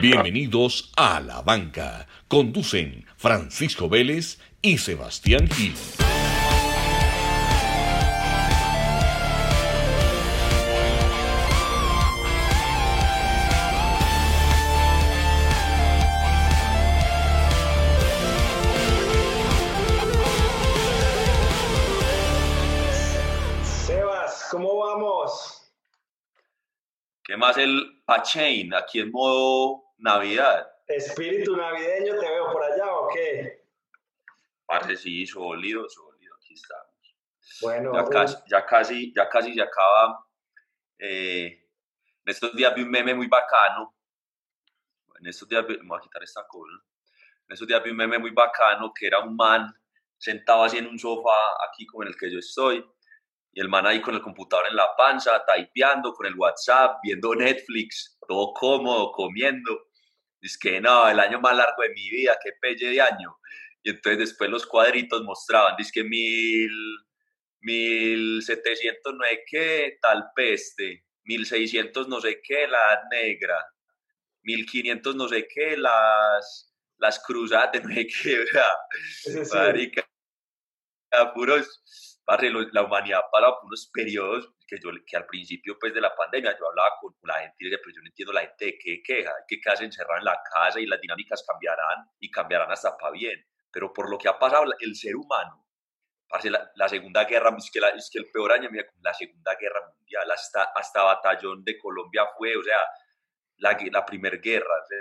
Bienvenidos a La Banca. Conducen Francisco Vélez y Sebastián Gil. Sebas, ¿cómo vamos? ¿Qué más el Pachain aquí en modo Navidad? Espíritu navideño, ¿te veo por allá o qué? Parce, sí, sólido, sólido, aquí estamos. Bueno, Ya casi, ya casi, ya casi se acaba. eh, en estos días vi un meme muy bacano. En estos días vi, me voy a quitar esta cosa. En estos días vi un meme muy bacano que era un man sentado así en un sofá aquí como en el que yo estoy. Y el man ahí con el computador en la panza, typeando con el WhatsApp, viendo Netflix, todo cómodo, comiendo. Dice que no, el año más largo de mi vida, qué pelle de año. Y entonces después los cuadritos mostraban, dice que mil, 1700 no sé qué, tal peste, 1600 no sé qué, la negra, 1500 no sé qué, las, las cruzadas de no sé qué, ¿verdad? sí, sí. Marica, puros, la humanidad para puros periodos que yo que al principio pues de la pandemia yo hablaba con la gente y decía, pero yo no entiendo la gente de qué queja, que quedarse encerrada en la casa y las dinámicas cambiarán y cambiarán hasta para bien, pero por lo que ha pasado el ser humano, la, la segunda guerra, es que, la- es que el peor año, mira, la segunda guerra mundial, hasta, hasta batallón de Colombia fue, o sea, la, la primera guerra, o sea,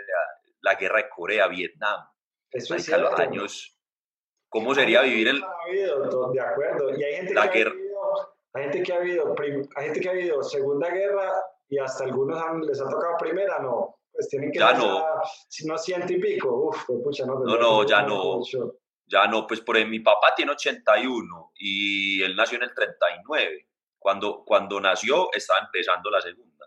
la guerra de Corea, Vietnam, Eso es marica, los cierto. años, ¿cómo sería vivir el, habido, de acuerdo. Y hay gente La que guerra. ha vivido, hay gente que ha vivido, prim- hay gente que ha vivido Segunda Guerra y hasta algunos han- les ha tocado Primera, no. Pues tienen que Ya no. si no ciento y pico. Uf, pues, pucha, no. No, no, ya no. mucho. Ya no, pues por mi papá tiene 81 y él nació en el 39. Cuando, cuando nació estaba empezando la segunda.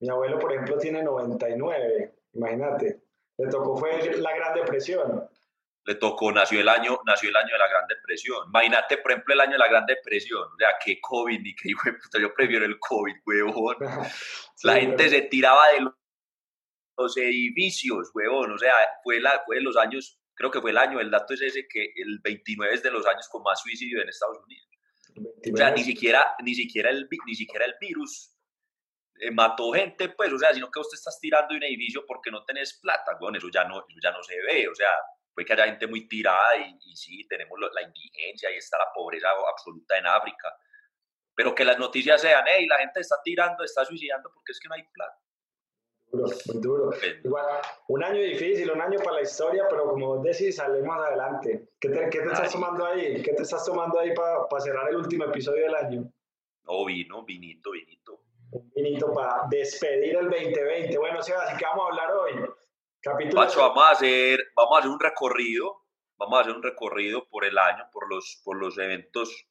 Mi abuelo, por ejemplo, tiene 99. Imagínate. Le tocó fue la Gran Depresión. Le tocó, nació el año, nació el año de la Gran Depresión. Imagínate, por ejemplo, el año de la Gran Depresión. O sea, qué COVID ni qué hijo de puta. Yo prefiero el COVID, huevón. Sí, La gente se tiraba de los edificios, huevón. O sea, fue, la, fue de los años, creo que fue el año, el dato es ese, que el 29 es de los años con más suicidio en Estados Unidos. O sea, ni siquiera, ni siquiera, el, ni siquiera el virus eh, mató gente, pues, o sea, sino que vos te estás tirando de un edificio porque no tenés plata, weón, eso ya no, eso ya no se ve, o sea, puede que haya gente muy tirada y, y sí, tenemos lo- la indigencia y está la pobreza absoluta en África, pero que las noticias sean, hey, la gente está tirando, está suicidando porque es que no hay plata. Duro, muy duro. Igual, un año difícil, un año para la historia, pero como vos decís, salimos adelante. ¿Qué te, qué te estás tomando ahí? ¿Qué te estás tomando ahí para cerrar el último episodio del año? No, vino, vinito, vinito. Un vinito para despedir el 2020. Bueno, Sebas, ¿y qué vamos a hablar hoy? Capítulo... Pacho, vamos a hacer, vamos a hacer un recorrido, vamos a hacer un recorrido por el año, por los, por los eventos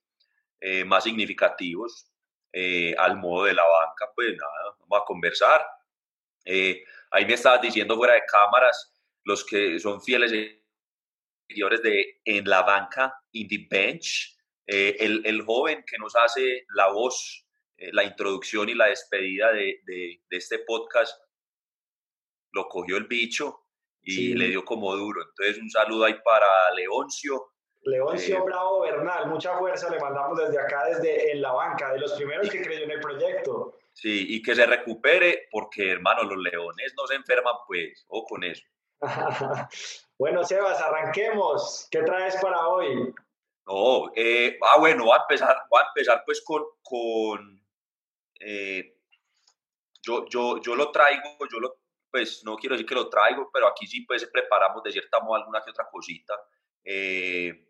eh, más significativos eh, al modo de la banca, pues nada, vamos a conversar. Eh, ahí me estabas diciendo fuera de cámaras, los que son fieles seguidores de En la banca, In the Bench, el, el joven que nos hace la voz, eh, la introducción y la despedida de, de- de este podcast, lo cogió el bicho y Sí. le dio como duro. Entonces, un saludo ahí para Leoncio. Leoncio Eh, Bravo Bernal, mucha fuerza le mandamos desde acá, desde En la Banca, de los primeros que creyó en el proyecto. Sí, y que se recupere, porque hermano, los leones no se enferman, pues, o con eso. bueno, Sebas, arranquemos. ¿Qué traes para hoy? No, eh, ah, bueno, voy a empezar, voy a empezar pues con, con eh, yo, yo, yo lo traigo, yo lo, pues no quiero decir que lo traigo, pero aquí sí pues preparamos de cierta modo alguna que otra cosita. Eh,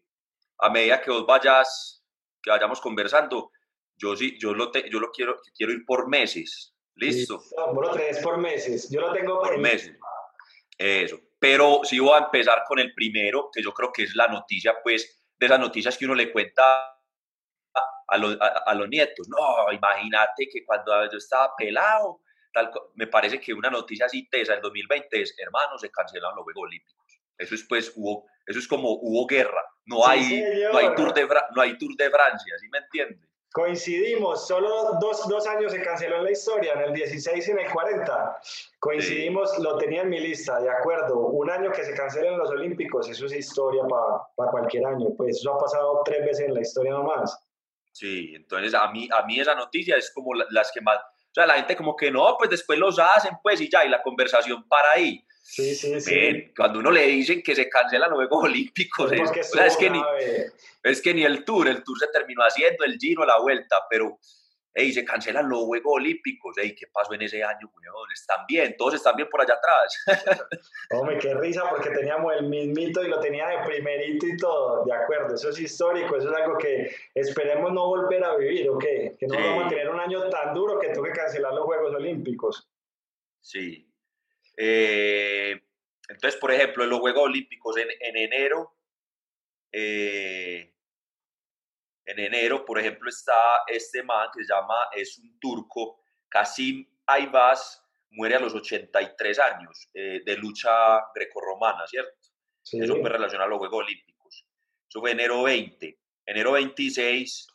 a medida que vos vayas, que vayamos conversando, yo sí, yo lo, te- yo lo quiero, quiero ir por meses, ¿listo? Vos lo por meses. Yo lo tengo por meses. Eso. Pero sí voy a empezar con el primero, que yo creo que es la noticia, pues, de esas noticias que uno le cuenta a, a los, a- a los nietos. No, imagínate que cuando yo estaba pelado, tal, me parece que una noticia así tesa en 2020 es, hermano, se cancelaron los Juegos Olímpicos. Eso es, pues, hubo, eso es como hubo guerra. No, Sí, hay, señor. no, hay tour de, no hay Tour de Francia, ¿sí me entiende? Coincidimos, solo dos, dos, años se canceló en la historia, en el 16 y en el 40. Coincidimos, lo tenía en mi lista, de acuerdo. Un año que se cancelen los Olímpicos, eso es historia para cualquier año. Pues eso ha pasado tres veces en la historia nomás. Sí, entonces a mí, a mí esa noticia es como las que más... O sea, la gente como que no, pues después los hacen, pues y ya, y la conversación para ahí. Sí, sí, sí. cuando uno le dicen que se cancelan los Juegos Olímpicos, es, que ni, es que ni el Tour, el Tour se terminó haciendo, el Giro, la Vuelta, pero hey, se cancelan los Juegos Olímpicos, hey, ¿qué pasó en ese año, weón? Están bien, todos están bien por allá atrás. Hombre, qué risa, porque teníamos el mismito y lo tenía de primerito y todo, de acuerdo, eso es histórico, eso es algo que esperemos no volver a vivir, ¿ok? Que no vamos a tener un año tan duro que toque cancelar los Juegos Olímpicos. Sí, eh, entonces, por ejemplo, en los Juegos Olímpicos en, enero, eh, en enero, por ejemplo, está este man que se llama, es un turco, Kasim Ayvaz, muere a los 83 años eh, de lucha grecorromana, ¿cierto? Eso fue relacionado a los Juegos Olímpicos. Eso fue enero 20. Enero 26,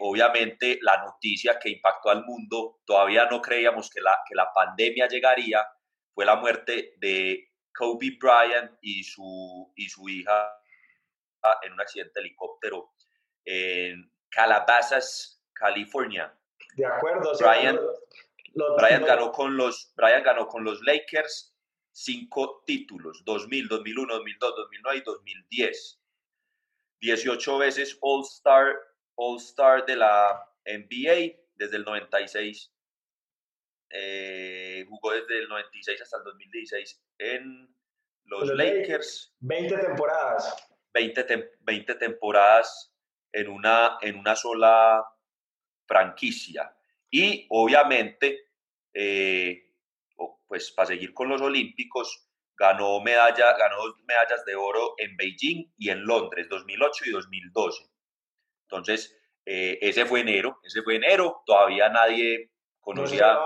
obviamente la noticia que impactó al mundo, todavía no creíamos que la, que la pandemia llegaría, fue la muerte de Kobe Bryant y su, y su hija en un accidente de helicóptero en Calabasas, California. De acuerdo. Bryant, ganó con los, Bryant ganó con los Lakers cinco títulos, 2000, 2001, 2002, 2009 y 2010. 18 veces All-Star All -Star de la NBA desde el 96 eh, jugó desde el 96 hasta el 2016 en los, Lakers. 20 temporadas. 20, 20 temporadas en una, en una sola franquicia. Y obviamente, eh, pues para seguir con los Olímpicos, ganó, medalla, ganó medallas de oro en Beijing y en Londres, 2008 y 2012. Entonces, eh, ese fue enero, ese fue enero, todavía nadie conocía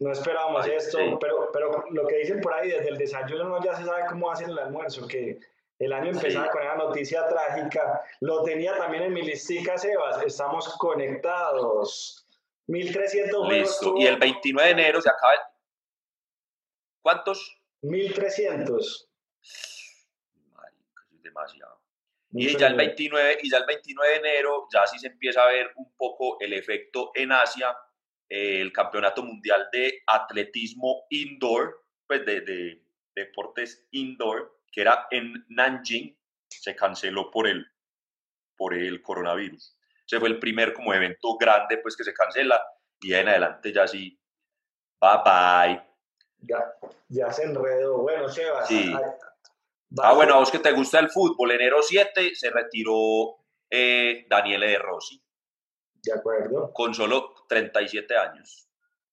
no esperábamos, esto, pero, pero lo que dicen por ahí, desde el desayuno ya se sabe cómo hacen el almuerzo, que el año empezaba con esa noticia trágica. Lo tenía también en mi listica, Sebas. Estamos conectados. 1300 Listo. Y el 29 de enero se acaba. ¿Cuántos? 1300. es demasiado. y ya, el 29, y ya el 29 de enero ya sí se empieza a ver un poco el efecto en Asia el Campeonato Mundial de Atletismo Indoor, pues de, deportes indoor, que era en Nanjing, se canceló por el, por el coronavirus. Ese fue el primer como evento grande pues que se cancela y en adelante ya sí, bye bye. Ya, ya se enredó. Bueno, Sebas. Sí. ah, bueno, a vos que te gusta el fútbol, enero 7 se retiró eh, Daniele De Rossi. De acuerdo. Con solo 37 años.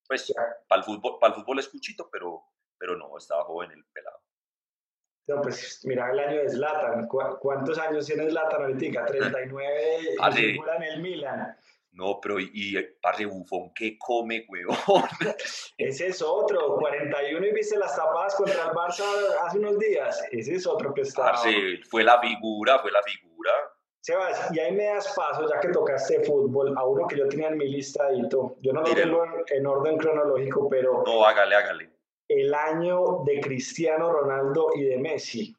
Pues para el fútbol, para el fútbol es cuchito, pero, pero no, estaba joven el pelado. No, pues mira el año de Zlatan. ¿Cuántos años tiene Zlatan ahorita? 39 y figura en el Milan. No, pero y, y parce bufón, ¿qué come, huevón? Ese es otro, 41 y viste las tapadas contra el Barça hace unos días. Ese es otro que está. Parce, fue la figura, fue la figura. Sebas, y ahí me das paso, ya que tocaste fútbol, a uno que yo tenía en mi listadito. Yo no lo tengo en, orden cronológico, pero. No, hágale, hágale. El año de Cristiano Ronaldo y de Messi.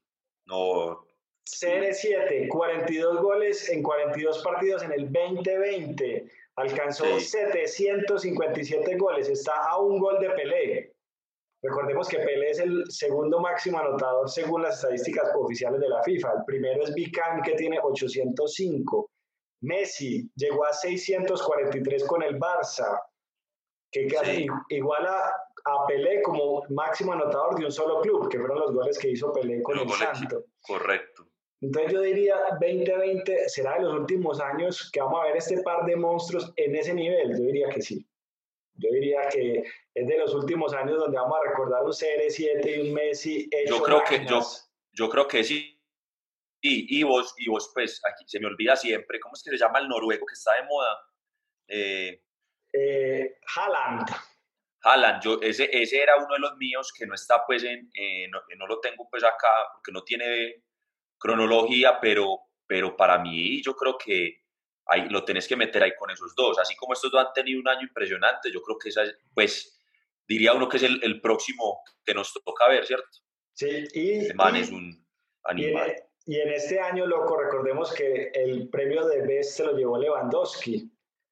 No. CR7, 42 goles en 42 partidos en el 2020. Alcanzó 757 goles. Está a un gol de Pelé. Recordemos que Pelé es el segundo máximo anotador según las estadísticas oficiales de la FIFA. El primero es Vican, que tiene 805. Messi llegó a 643 con el Barça, que casi iguala a Pelé como máximo anotador de un solo club, que fueron los goles que hizo Pelé con el Santo. Correcto. Entonces yo diría 2020 será de los últimos años que vamos a ver este par de monstruos en ese nivel. Yo diría que sí. Yo diría que es de los últimos años donde vamos a recordar un CR7 y un Messi yo creo que yo, yo creo que sí. Y, y, vos, y vos, pues, aquí se me olvida siempre, ¿cómo es que se llama el noruego que está de moda? Eh, eh, Haaland. Haaland, yo, ese, ese era uno de los míos que no está, pues, en, eh, no, no, lo tengo, pues, acá, porque no tiene cronología, pero, pero para mí yo creo que ahí lo tenés que meter ahí con esos dos. Así como estos dos han tenido un año impresionante, yo creo que esa, pues, diría uno que es el, el próximo que nos toca ver, ¿cierto? Sí, y... Este man es un animal. Y en, este año, loco, recordemos que el premio de Best se lo llevó Lewandowski.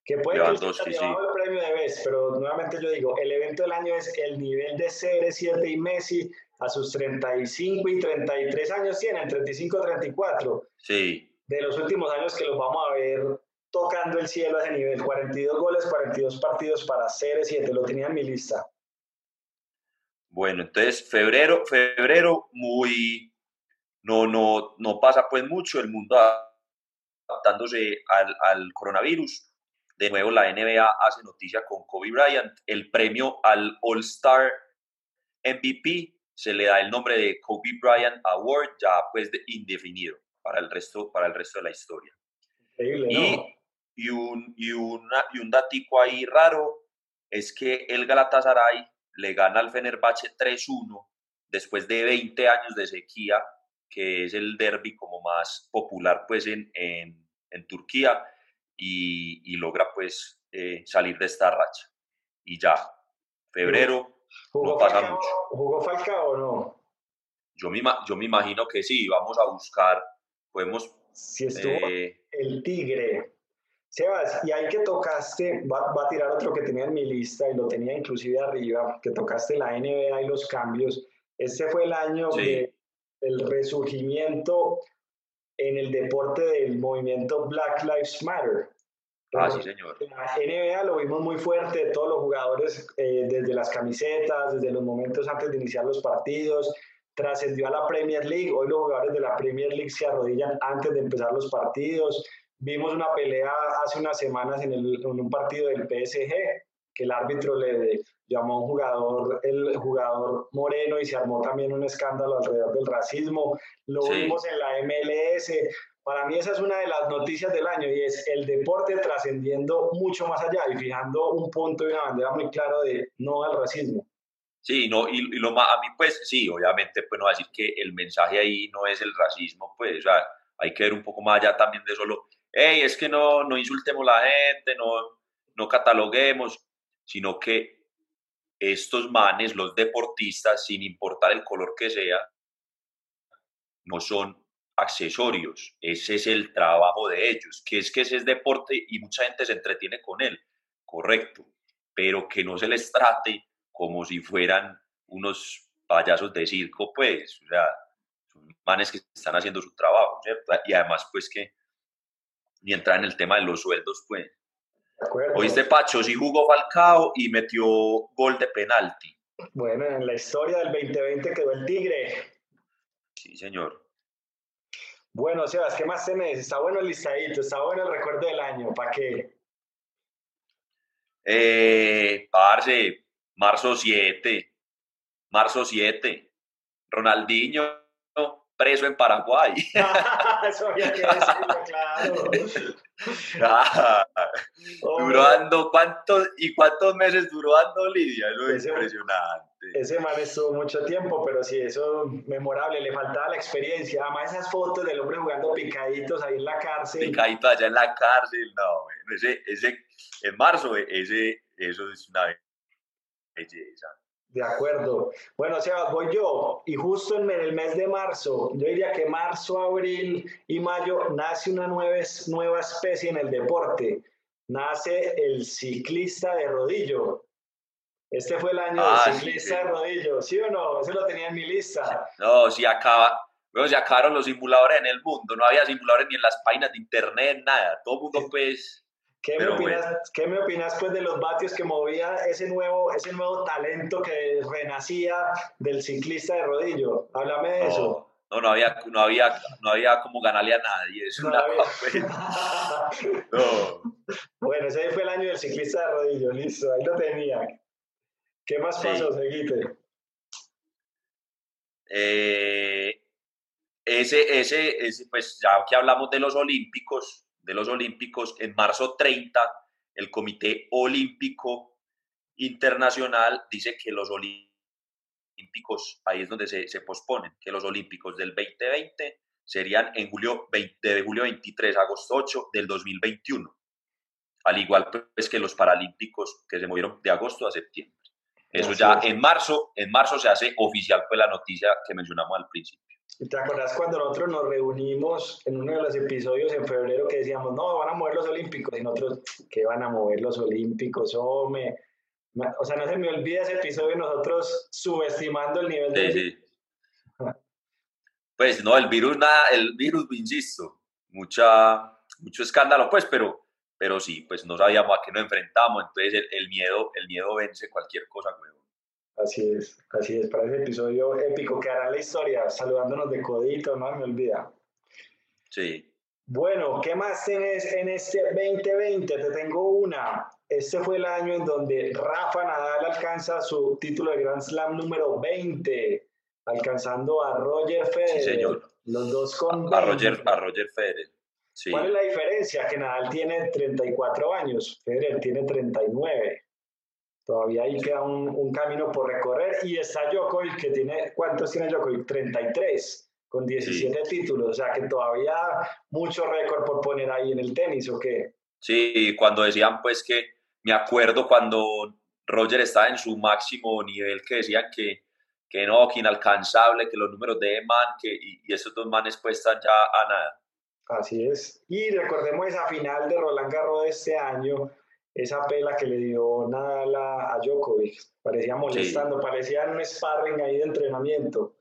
Que puede que sí. el premio de Best, pero nuevamente yo digo, el evento del año es el nivel de CR7 y Messi a sus 35 y 33 años tienen, 35 34. Sí. De los últimos años que los vamos a ver tocando el cielo a ese nivel. 42 goles, 42 partidos para CR7, lo tenía en mi lista. Bueno, entonces febrero, febrero muy, no, no, no pasa pues mucho, el mundo adaptándose al, al coronavirus. De nuevo la NBA hace noticia con Kobe Bryant, el premio al All-Star MVP se le da el nombre de Kobe Bryant Award ya pues indefinido para el resto, para el resto de la historia. y, y, un, y, una, y un datico ahí raro es que el Galatasaray le gana al Fenerbahce 3-1 después de 20 años de sequía, que es el derby como más popular pues en, en, en Turquía, y, y, logra pues eh, salir de esta racha. Y ya, febrero ¿Jugó no pasa mucho. ¿Jugó Falcao o no? Yo me, yo me imagino que sí, vamos a buscar, podemos... Si estuvo eh, el Tigre. Sebas, y ahí que tocaste, va, va, a tirar otro que tenía en mi lista y lo tenía inclusive arriba, que tocaste la NBA y los cambios. Este fue el año del resurgimiento en el deporte del movimiento Black Lives Matter. Ah, sí, señor. En la NBA lo vimos muy fuerte, todos los jugadores, eh, desde las camisetas, desde los momentos antes de iniciar los partidos, trascendió a la Premier League. Hoy los jugadores de la Premier League se arrodillan antes de empezar los partidos. Vimos una pelea hace unas semanas en, el, en un partido del PSG, que el árbitro le llamó a un jugador, el jugador moreno, y se armó también un escándalo alrededor del racismo. Lo vimos en la MLS. Para mí esa es una de las noticias del año y es el deporte trascendiendo mucho más allá y fijando un punto y una bandera muy claro de no al racismo. Sí, no, y, lo más, a mí pues sí, obviamente pues no va a decir que el mensaje ahí no es el racismo, pues o sea, hay que ver un poco más allá también de solo, hey, es que no, no insultemos a la gente, no, no cataloguemos, sino que estos manes, los deportistas, sin importar el color que sea, no son accesorios, ese es el trabajo de ellos, que es que ese es deporte y mucha gente se entretiene con él, correcto, pero que no se les trate como si fueran unos payasos de circo, pues, o sea, son manes que están haciendo su trabajo, ¿cierto? Y además, pues que ni entrar en el tema de los sueldos, pues. Oíste, Pacho, sí jugó Falcao y metió gol de penalti. Bueno, en la historia del 2020 quedó el Tigre. Sí, señor. Bueno, Sebas, ¿qué más tenés? Está bueno el listadito, está bueno el recuerdo del año, ¿para qué? Eh, parce, marzo 7, marzo 7, Ronaldinho preso en Paraguay. Eso había que decirlo, claro. Ah, duró ando, ¿cuántos, ¿y cuántos meses duró ando Lidia? Eso es impresionante. Ese man estuvo mucho tiempo, pero sí, eso memorable, le faltaba la experiencia. Además, esas fotos del hombre jugando picaditos ahí en la cárcel. Picaditos allá en la cárcel, no, ese, ese, en marzo, ese, eso es una belleza. De acuerdo. Bueno, Sebas, voy yo. Y justo en el mes de marzo, yo diría que marzo, abril y mayo, nace una nueva, nueva especie en el deporte. Nace el ciclista de rodillo. Este fue el año del ah, ciclista de rodillo, ¿sí o no? Eso lo tenía en mi lista. No, si acaba, bueno, se acabaron los simuladores en el mundo, no había simuladores ni en las páginas de internet, nada. Todo el mundo, pues, ¿Qué me, opinas, ¿Qué me opinas pues de los vatios que movía ese nuevo, ese nuevo talento que renacía del ciclista de rodillo? Háblame de eso. No, no había, no había, no había como ganarle a nadie. Es una pues. no. Bueno, ese fue el año del ciclista de rodillo, listo, ahí lo tenía. ¿Qué más pasó, Seguite? Eh, ese, ese, ese, pues ya que hablamos de los olímpicos, de los Olímpicos, en marzo 30, el Comité Olímpico Internacional dice que los Olímpicos, ahí es donde se, se posponen, que los Olímpicos del 2020 serían en julio 20, de julio 23 a agosto 8 del 2021. Al igual pues que los paralímpicos que se movieron de agosto a septiembre. Eso ya en marzo, en marzo se hace oficial pues la noticia que mencionamos al principio. ¿Te acuerdas cuando nosotros nos reunimos en uno de los episodios en febrero que decíamos, no, van a mover los olímpicos? Y nosotros, ¿qué van a mover los olímpicos? o sea, no se me olvida ese episodio nosotros subestimando el nivel de... Sí. Pues no, el virus, nada, el virus, insisto, mucha, mucho escándalo, pues, pero, pero sí, pues no sabíamos a qué nos enfrentamos, entonces el, miedo, el miedo vence cualquier cosa nueva. Así es, así es, para ese episodio épico que hará la historia, saludándonos de codito, no me olvida. Sí. Bueno, ¿qué más tienes en este 2020? Te tengo una. Este fue el año en donde Rafa Nadal alcanza su título de Grand Slam número 20, alcanzando a Roger Federer. Sí, señor. Los dos con. A, Roger, a Roger Federer. Sí. ¿Cuál es la diferencia? Que Nadal tiene 34 años, Federer tiene 39. Todavía ahí queda un, camino por recorrer. Y está Djokovic, que tiene, ¿cuántos tiene Djokovic? 33, con 17 títulos. O sea que todavía mucho récord por poner ahí en el tenis, ¿o qué? Sí, cuando decían pues que, me acuerdo cuando Roger estaba en su máximo nivel, que decían que, que no, que inalcanzable, que los números de Man, que, y, y esos dos manes cuestan ya a nada. Así es. Y recordemos esa final de Roland Garros de este año, esa pela que le dio Nadal a, Djokovic. Parecía molestando, parecía un sparring ahí de entrenamiento.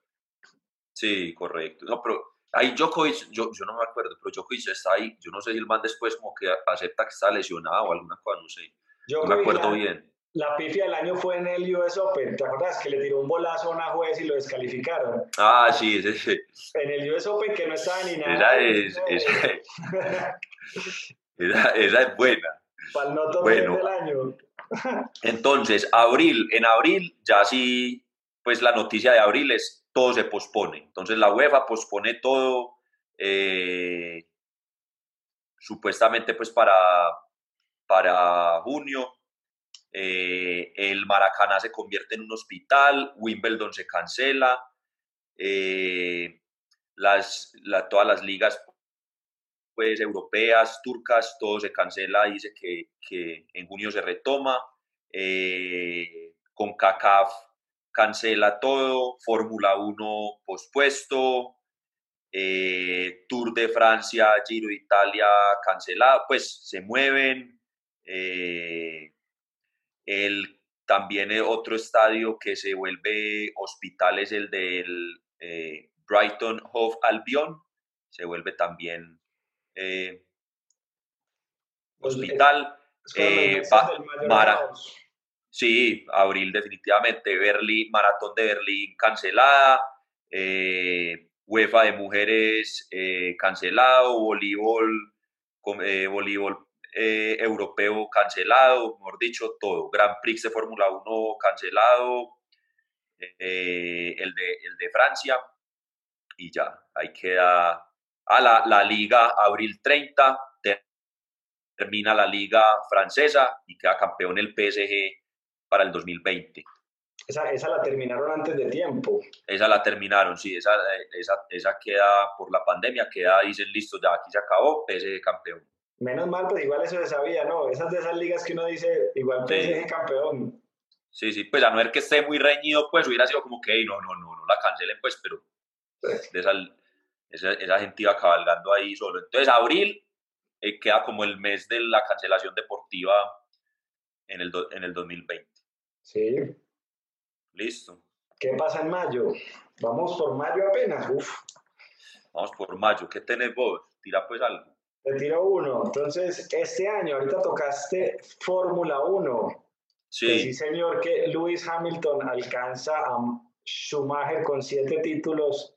Sí, correcto. No, pero ahí Djokovic, yo, yo no me acuerdo, pero Djokovic está ahí. Yo no sé si el man después como que acepta que está lesionado o alguna cosa, no sé. no me acuerdo bien. La pifia del año fue en el US Open, ¿te acuerdas? Que le tiró un bolazo a una juez y lo descalificaron. Ah, sí, sí, sí. En el US Open que no estaba ni nada. Esa es, esa, esa es buena bueno, del año. entonces, abril, en abril ya sí, pues la noticia de abril es todo se pospone. Entonces la UEFA pospone todo, eh, supuestamente pues para, para junio. Eh, el Maracaná se convierte en un hospital, Wimbledon se cancela, eh, las, todas las ligas pues, europeas, turcas, todo se cancela, dice que, que en junio se retoma, eh, con CACAF cancela todo, Fórmula 1 pospuesto, eh, Tour de Francia, Giro de Italia cancelado, pues se mueven. Eh, el, también otro estadio que se vuelve hospital es el del Brighton Hove Albion, se vuelve también eh, pues, hospital. Eh, sí, abril definitivamente. Berlín, Maratón de Berlín cancelada. Eh, UEFA de mujeres cancelado. Voleibol, voleibol europeo cancelado. Mejor dicho, todo. Grand Prix de Fórmula 1 cancelado. el, de, el de Francia. Y ya, ahí queda a la, la liga abril 30, termina la liga francesa y queda campeón el PSG para el 2020. Esa, esa, la terminaron antes de tiempo. Esa la terminaron, sí, esa, esa, esa queda por la pandemia, queda, dicen, listo, ya aquí se acabó, PSG campeón. Menos mal, pues igual eso se sabía, ¿no? Esas de esas ligas que uno dice, igual PSG campeón. Sí, sí, pues a no ver que esté muy reñido, pues hubiera sido como que, no, no, no, no la cancelen, pues, pero de esa esa, esa gente iba cabalgando ahí solo. Entonces, abril eh, queda como el mes de la cancelación deportiva en el, en el 2020. Sí. Listo. ¿Qué pasa en mayo? Vamos por mayo apenas. Uf. Vamos por mayo. ¿Qué tenés vos? Tira pues algo. Te tiro uno. Entonces, este año, ahorita tocaste Fórmula 1. Sí. sí, señor, que Lewis Hamilton alcanza a Schumacher con siete títulos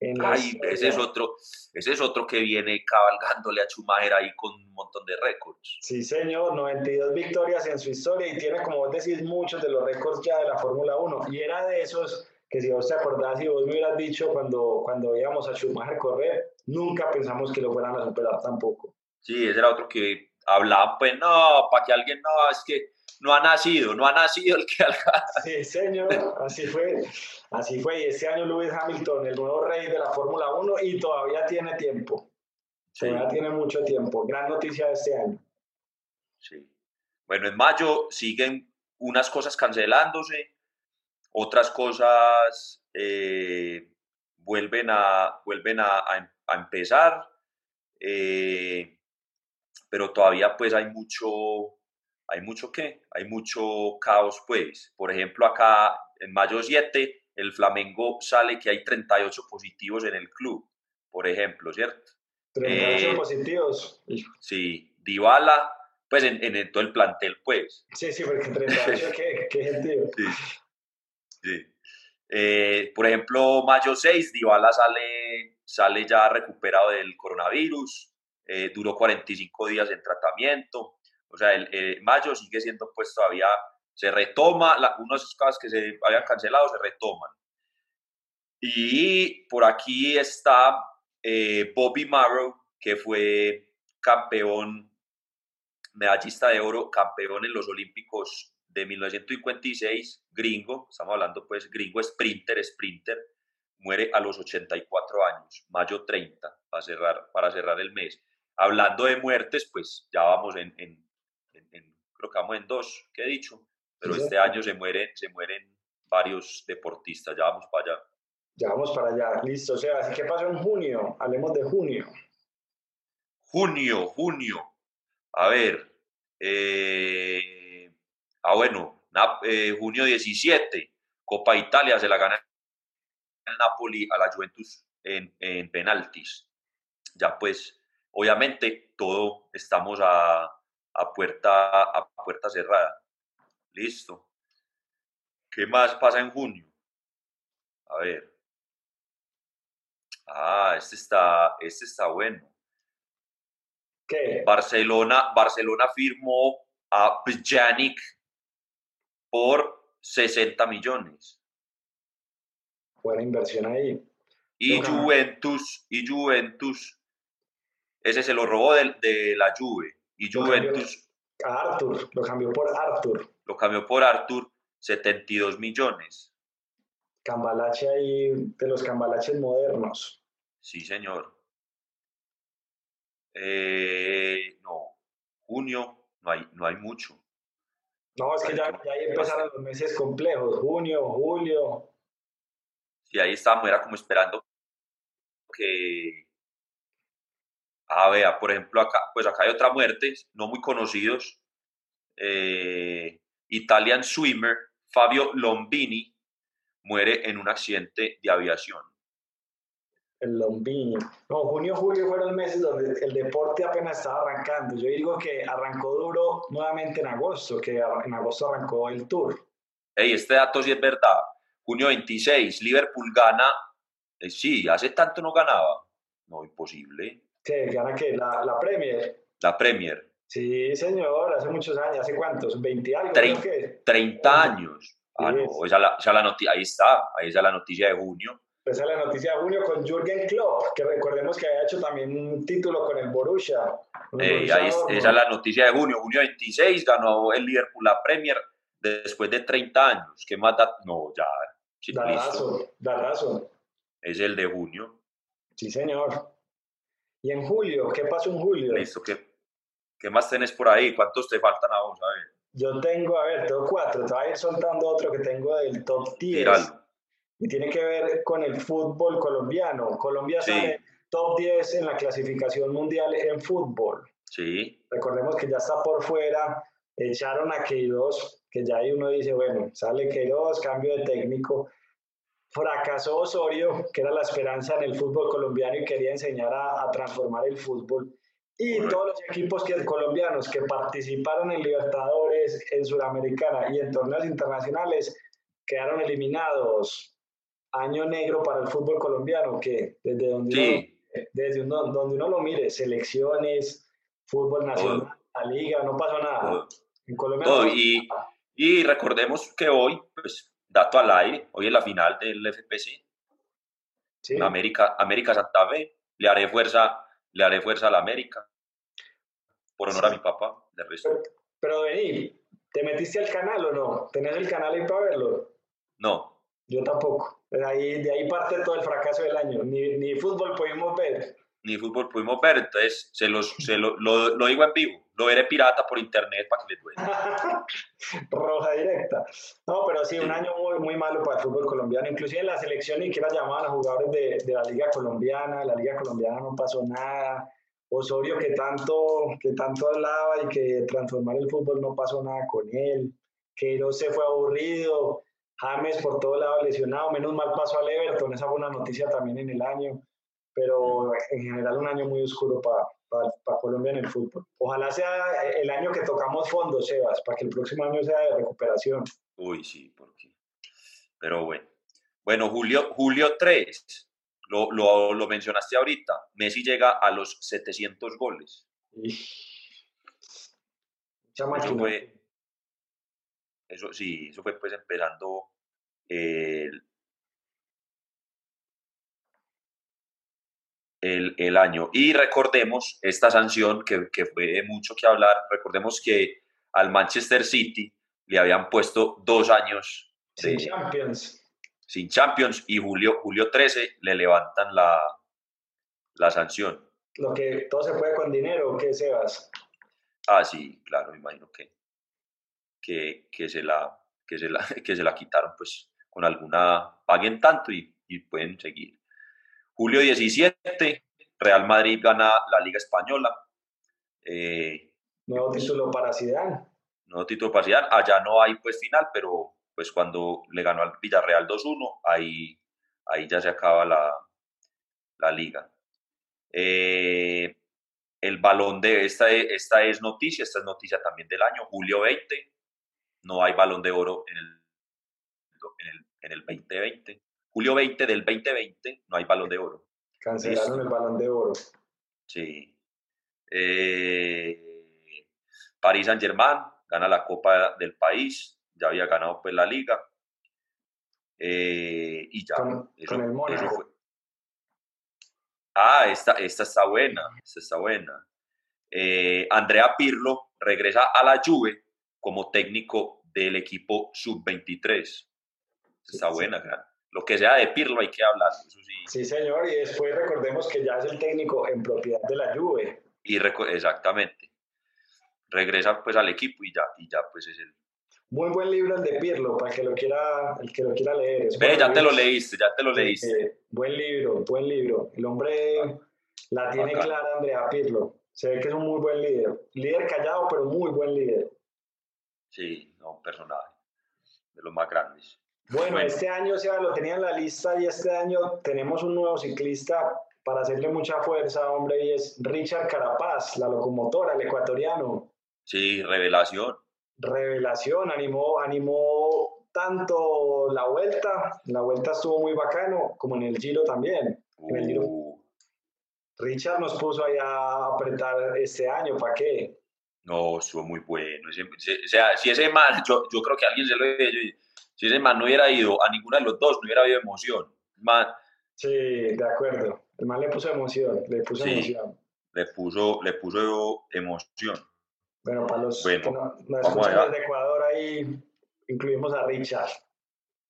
Ay, ese es otro, ese es otro que viene cabalgándole a Schumacher ahí con un montón de récords. Sí, señor, 92 victorias en su historia y tiene, como vos decís, muchos de los récords ya de la Fórmula 1. Y era de esos que si vos te acordás y vos me hubieras dicho cuando, cuando veíamos a Schumacher correr, nunca pensamos que lo fueran a superar tampoco. Sí, ese era otro que hablaba, pues no, para que alguien, no, es que no ha nacido, no ha nacido el que alcanza. Sí, señor, así fue. Así fue. Y este año Lewis Hamilton, el nuevo rey de la Fórmula 1, y todavía tiene tiempo. Todavía tiene mucho tiempo. Gran noticia de este año. Sí. Bueno, en mayo siguen unas cosas cancelándose, otras cosas eh, vuelven, a, vuelven a, a empezar, eh, pero todavía pues hay mucho, hay mucho qué, hay mucho caos pues. Por ejemplo, acá en mayo 7 el Flamengo sale que hay 38 positivos en el club, por ejemplo, ¿cierto? 38 eh, positivos. Sí, Dybala, pues en, en, todo el plantel, pues. Sí, sí, porque 38, qué, qué gentío. Sí. sí. Eh, por ejemplo, mayo 6, Dybala sale, sale ya recuperado del coronavirus, eh, duró 45 días en tratamiento, o sea, el, mayo sigue siendo pues todavía, se retoma, la, unos casos que se habían cancelado se retoman. Y por aquí está eh, Bobby Marrow, que fue campeón, medallista de oro, campeón en los Olímpicos de 1956, gringo, estamos hablando pues gringo, sprinter, sprinter, muere a los 84 años, mayo 30, para cerrar, para cerrar el mes. Hablando de muertes, pues ya vamos en, en, creo que vamos en dos, que he dicho, pero este año se mueren, se mueren varios deportistas, ya vamos para allá. Ya vamos para allá, listo. O sea, que pasó en junio, hablemos de junio. Junio, junio. A ver, eh, Ah, bueno, eh, junio 17, Copa Italia se la gana el Napoli a la Juventus en, en penaltis. Ya pues, obviamente, todo estamos a, a, puerta, a puerta cerrada. Listo. ¿Qué más pasa en junio? A ver. Ah, este está, este está bueno. ¿Qué? Barcelona, Barcelona firmó a Pjanic por 60 millones. Buena inversión ahí. Y Juventus, y Juventus, ese se lo robó de, de la Juve. Y Juventus. Arthur, lo cambió por Arthur. Lo cambió por Arthur, 72 millones. Cambalache ahí, de los cambalaches modernos. Sí, señor. Eh, no, junio no hay, no hay mucho. No, es que ya, ya ahí empezaron los meses complejos, junio, julio. Sí, ahí estábamos, era como esperando que... Ah, vea, por ejemplo, acá, pues acá hay otra muerte, no muy conocidos. Eh, Italian swimmer Fabio Lombini muere en un accidente de aviación el Lombini. No, junio, julio fueron meses donde el deporte apenas estaba arrancando. Yo digo que arrancó duro nuevamente en agosto, que en agosto arrancó el Tour. Hey, este dato sí es verdad. Junio 26, Liverpool gana. Eh, sí, hace tanto no ganaba. No, imposible. ¿Gana qué? ¿La, la Premier? La Premier. Sí, señor, hace muchos años. ¿Hace cuántos? ¿20 algo? 30, años. Ah, no, esa la, esa la ahí está, ahí está la noticia de junio. Esa es la noticia de junio con Jürgen Klopp, que recordemos que había hecho también un título con el Borussia. esa es la noticia de junio. Junio 26 ganó el Liverpool la Premier después de 30 años. ¿Qué más da? No, ya. Sí, da razón, da razón. Es el de junio. Sí, señor. ¿Y en julio? ¿Qué pasó en julio? Listo. ¿Qué, qué más tenés por ahí? ¿Cuántos te faltan a vos? A ver. Yo tengo, a ver, tengo cuatro. Te voy a ir soltando otro que tengo del top 10 y tiene que ver con el fútbol colombiano. Colombia sale top 10 en la clasificación mundial en fútbol. Sí. Recordemos que ya está por fuera, echaron a Queiroz, que ya ahí uno dice, bueno, sale Queiroz, cambio de técnico. Fracasó Osorio, que era la esperanza en el fútbol colombiano y quería enseñar a, transformar el fútbol. Y todos los equipos que, colombianos que participaron en Libertadores, en Sudamericana y en torneos internacionales quedaron eliminados. Año negro para el fútbol colombiano, que desde donde, uno, desde donde uno lo mire, selecciones, fútbol nacional, la liga, no pasó nada. En Colombia y, y, recordemos que hoy, pues, dato al aire, hoy es la final del FPC. América, América Santa Fe, le haré fuerza, le haré fuerza a la América, por honor a mi papá, de resto. Pero, vení, ¿Te metiste al canal o no? ¿Tenés el canal ahí para verlo? No. Yo tampoco. De ahí, de ahí parte todo el fracaso del año. Ni, ni fútbol pudimos ver. Ni fútbol pudimos ver, entonces se, los, se lo, lo, lo digo en vivo. Lo veré pirata por internet para que les duele. Roja directa. No, pero sí, un año muy, muy malo para el fútbol colombiano. Inclusive en la selección ni siquiera llamaban a jugadores de, de la Liga Colombiana. La Liga Colombiana no pasó nada. Osorio que tanto, que tanto hablaba y que transformar el fútbol no pasó nada con él. no se fue aburrido. James por todo lado lesionado. Menos mal pasó al Everton. Esa fue una noticia también en el año. Pero en general un año muy oscuro para para, Colombia en el fútbol. Ojalá sea el año que tocamos fondos, Sebas, para que el próximo año sea de recuperación. Uy, sí, porque. Pero bueno. Bueno, Julio, Julio 3, lo, lo, lo mencionaste ahorita. Messi llega a los 700 goles. Eso fue, eso sí, eso fue pues empezando el, el, el, año. Y recordemos esta sanción que, que fue mucho que hablar, recordemos que al Manchester City le habían puesto dos años sin Champions. Sin Champions y Julio, Julio 13 le levantan la, la sanción. Lo que todo se puede con dinero, ¿qué Sebas? Ah, sí, claro, me imagino que, que, que, se la, que, se la, que se la quitaron, pues con alguna, paguen tanto y, y pueden seguir. Julio 17, Real Madrid gana la Liga Española. Eh, nuevo título para Zidane. Nuevo título para Zidane. Allá no hay pues final, pero pues cuando le ganó al Villarreal 2-1, ahí, ahí ya se acaba la, la liga. Eh, el balón de esta, esta es noticia, esta es noticia también del año, julio 20, no hay balón de oro en el, en el, en el 2020 julio 20 del 2020 no hay balón de oro. Cancelaron el balón de oro. Sí. Eh, París Saint Germain gana la Copa del País, ya había ganado pues la liga. Eh, y ya. Con, el fue. Ah, esta, esta está buena, esta está buena. Eh, Andrea Pirlo regresa a la Juve como técnico del equipo sub-23. Está buena, gran lo que sea de Pirlo hay que hablar. Eso sí. sí, señor, y después recordemos que ya es el técnico en propiedad de la Juve. Y exactamente. Regresa pues al equipo y ya, y ya pues es el... Muy buen libro el de Pirlo, para que lo quiera, el que lo quiera leer. Ve, ya te lo leíste, ya te lo leíste. Eh, buen libro, buen libro. El hombre ah, la tiene clara, Andrea Pirlo. Se ve que es un muy buen líder. Líder callado, pero muy buen líder. Sí, no, un personaje de los más grandes. Bueno, este año o sea, lo tenía en la lista y este año tenemos un nuevo ciclista para hacerle mucha fuerza, hombre, y es Richard Carapaz, la locomotora, el ecuatoriano. Sí, revelación. Revelación, animó, animó tanto la vuelta, la vuelta estuvo muy bacano, como en el Giro también. Uh. Richard nos puso ahí a apretar este año, ¿para qué? No, estuvo muy bueno. o sea, si ese mal, yo, yo creo que alguien se lo si ese man no hubiera ido a ninguna de los dos, no hubiera habido emoción. Man, sí, de acuerdo. El man le puso emoción, le puso emoción. Le puso, le puso emoción. Bueno, para los bueno, no, escuchan de Ecuador ahí, incluimos a Richard.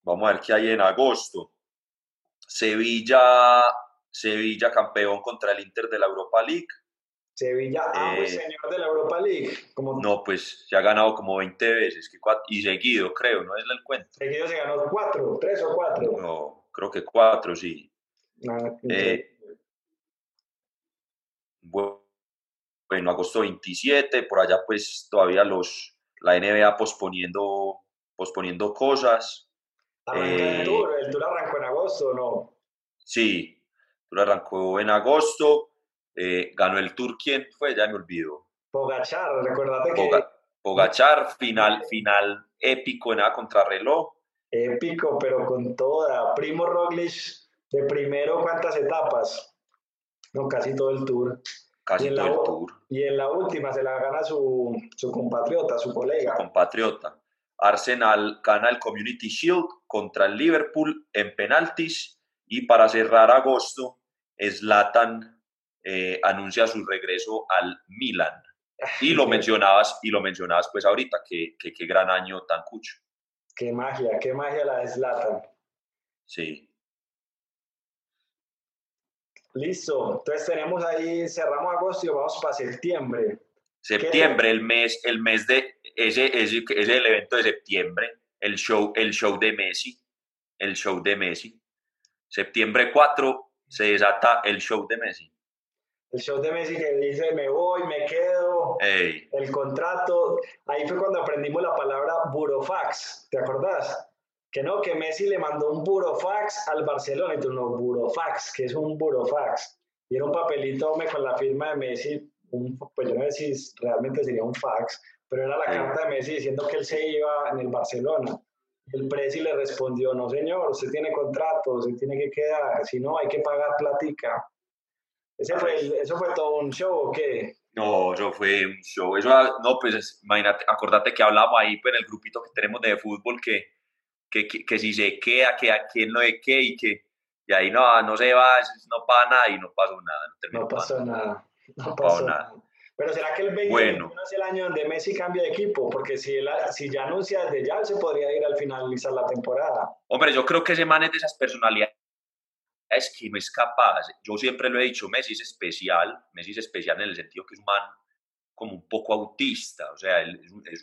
Vamos a ver qué hay en agosto. Sevilla, Sevilla campeón contra el Inter de la Europa League. Sevilla, ah, pues eh, señor de la Europa League. Como... No, pues se ha ganado como 20 veces que y seguido, creo, no es el cuento. Seguido se ganó cuatro, tres o cuatro. No, creo que cuatro, sí. Ah, eh, bueno, agosto 27, por allá pues todavía los, la NBA posponiendo, posponiendo cosas. Eh, el, tour, el Tour arrancó en agosto, ¿no? Sí, el Tour arrancó en agosto eh, ganó el Tour, ¿quién fue? Ya me olvido. Pogachar, recordate que... Pogachar, final, final épico en contra reloj. Épico, pero con toda. Primo Roglic, de primero, ¿cuántas etapas? No, casi todo el Tour. Casi todo el Tour. Y en la última se la gana su, su compatriota, su colega. Su compatriota. Arsenal gana el Community Shield contra el Liverpool en penaltis y para cerrar agosto, Zlatan eh, anuncia su regreso al Milan. Y lo mencionabas, y lo mencionabas pues ahorita, que qué gran año tan cucho. Qué magia, qué magia la deslatan. Sí. Listo, entonces tenemos ahí, cerramos agosto y vamos para septiembre. Septiembre, el mes, el mes de, ese, ese, es el evento de septiembre, el show, el show de Messi, el show de Messi. Septiembre 4 se desata el show de Messi. El show de Messi que dice me voy, me quedo, el contrato. Ahí fue cuando aprendimos la palabra burofax, ¿te acordás? Que no, que Messi le mandó un burofax al Barcelona. Y tú no, burofax, que es un burofax. Y era un papelito con la firma de Messi, un, pues yo no sé si realmente sería un fax, pero era la carta de Messi diciendo que él se iba en el Barcelona. El Presi le respondió, no señor, usted tiene contrato, usted tiene que quedar, si no hay que pagar platica. ¿Ese fue, ¿Eso fue todo un show o qué? No, eso fue un show. Eso, no, pues imagínate, acordate que hablamos ahí pues, en el grupito que tenemos de fútbol que, que, que, si se queda, que a quién no de qué y que y ahí no, no se va, no pasa nada y no pasó nada. No, no pasó nada. No pasó nada. Pero ¿será que el 2021 es el año donde Messi cambia de equipo? Porque si, él, si ya anuncia desde ya, se podría ir al finalizar la temporada. Hombre, yo creo que ese man es de esas personalidades es que no es capaz. Yo siempre lo he dicho, Messi es especial. Messi es especial en el sentido que es un man como un poco autista. O sea, es un, es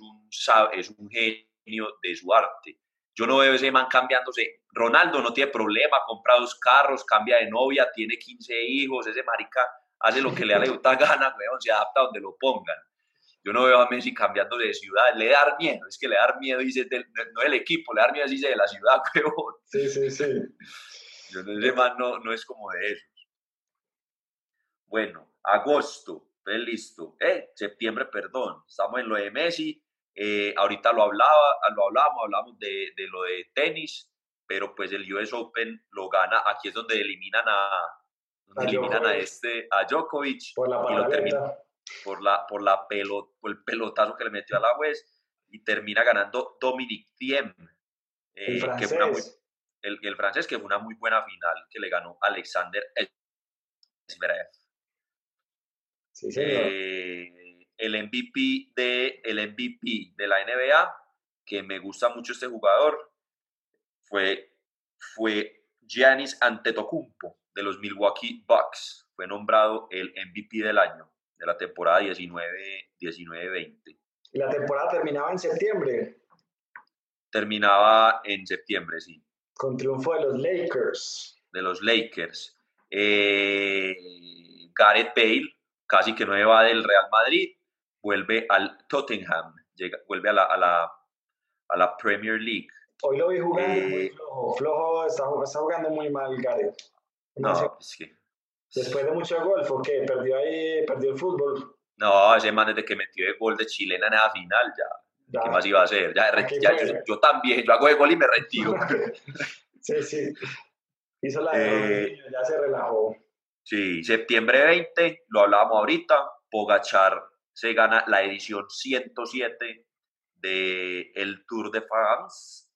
un, genio de su arte. Yo no veo ese man cambiándose. Ronaldo no tiene problema, compra dos carros, cambia de novia, tiene 15 hijos. Ese marica hace lo que le da la gana, weón, se adapta donde lo pongan. Yo no veo a Messi cambiando de ciudad, le da miedo, es que le da miedo, dice, del, no del equipo, le da miedo, dice, de la ciudad, weón. Sí, sí, sí. Yo, ese man no, no es como de esos. Bueno, agosto, pues listo. Eh, septiembre, perdón, estamos en lo de Messi. Eh, ahorita lo hablaba, lo hablábamos, hablamos de, de, lo de tenis, pero pues el US Open lo gana, aquí es donde eliminan a, eliminan a este, a Djokovic por la y lo termina, por la, por la por el pelotazo que le metió a la West y termina ganando Dominic Thiem, eh, que fue una muy, el, el, francés que fue una muy buena final que le ganó Alexander Zverev. Sí, eh, el MVP de el MVP de la NBA que me gusta mucho este jugador fue fue Giannis Antetokounmpo de los Milwaukee Bucks. Fue nombrado el MVP del año, de la temporada 19-20. ¿Y la temporada terminaba en septiembre? Terminaba en septiembre, sí. Con triunfo de los Lakers. De los Lakers. Eh, Gareth Bale, casi que no va del Real Madrid, vuelve al Tottenham, llega, vuelve a la, a, la, a la Premier League. Hoy lo vi jugando muy eh, flojo, flojo está, está, jugando muy mal Gareth. No, es que... Después de mucho golf, ¿o qué? ¿Perdió ahí, perdió el fútbol? No, ese man desde que metió el gol de chilena en la final, ya. ¿Qué más iba a hacer? Ya, ya yo, también, yo hago el gol y me retiro. sí, sí. Hizo la eh, ya se relajó. Sí, septiembre 20, lo hablábamos ahorita, Pogachar se gana la edición 107 del el Tour de France.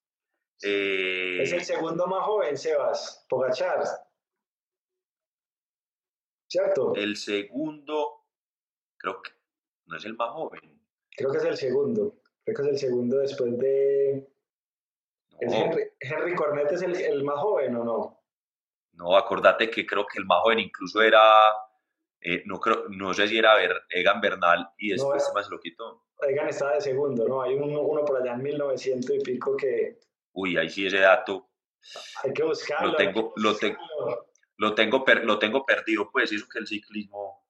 Eh, es el segundo más joven, Sebas, Pogachar. ¿cierto? El segundo, creo que no es el más joven. Creo que es el segundo. Creo que es el segundo después de. Henry, Cornet es el, más joven o no? No, acordate que creo que el más joven incluso era. Eh, no, creo, no sé si era Egan Bernal y después se más lo quitó. Egan estaba de segundo, ¿no? Hay uno, uno por allá en 1900 y pico que. Uy, ahí sí ese dato. Hay que buscarlo. Lo tengo, lo, tengo lo tengo, lo tengo perdido, pues, eso que el ciclismo.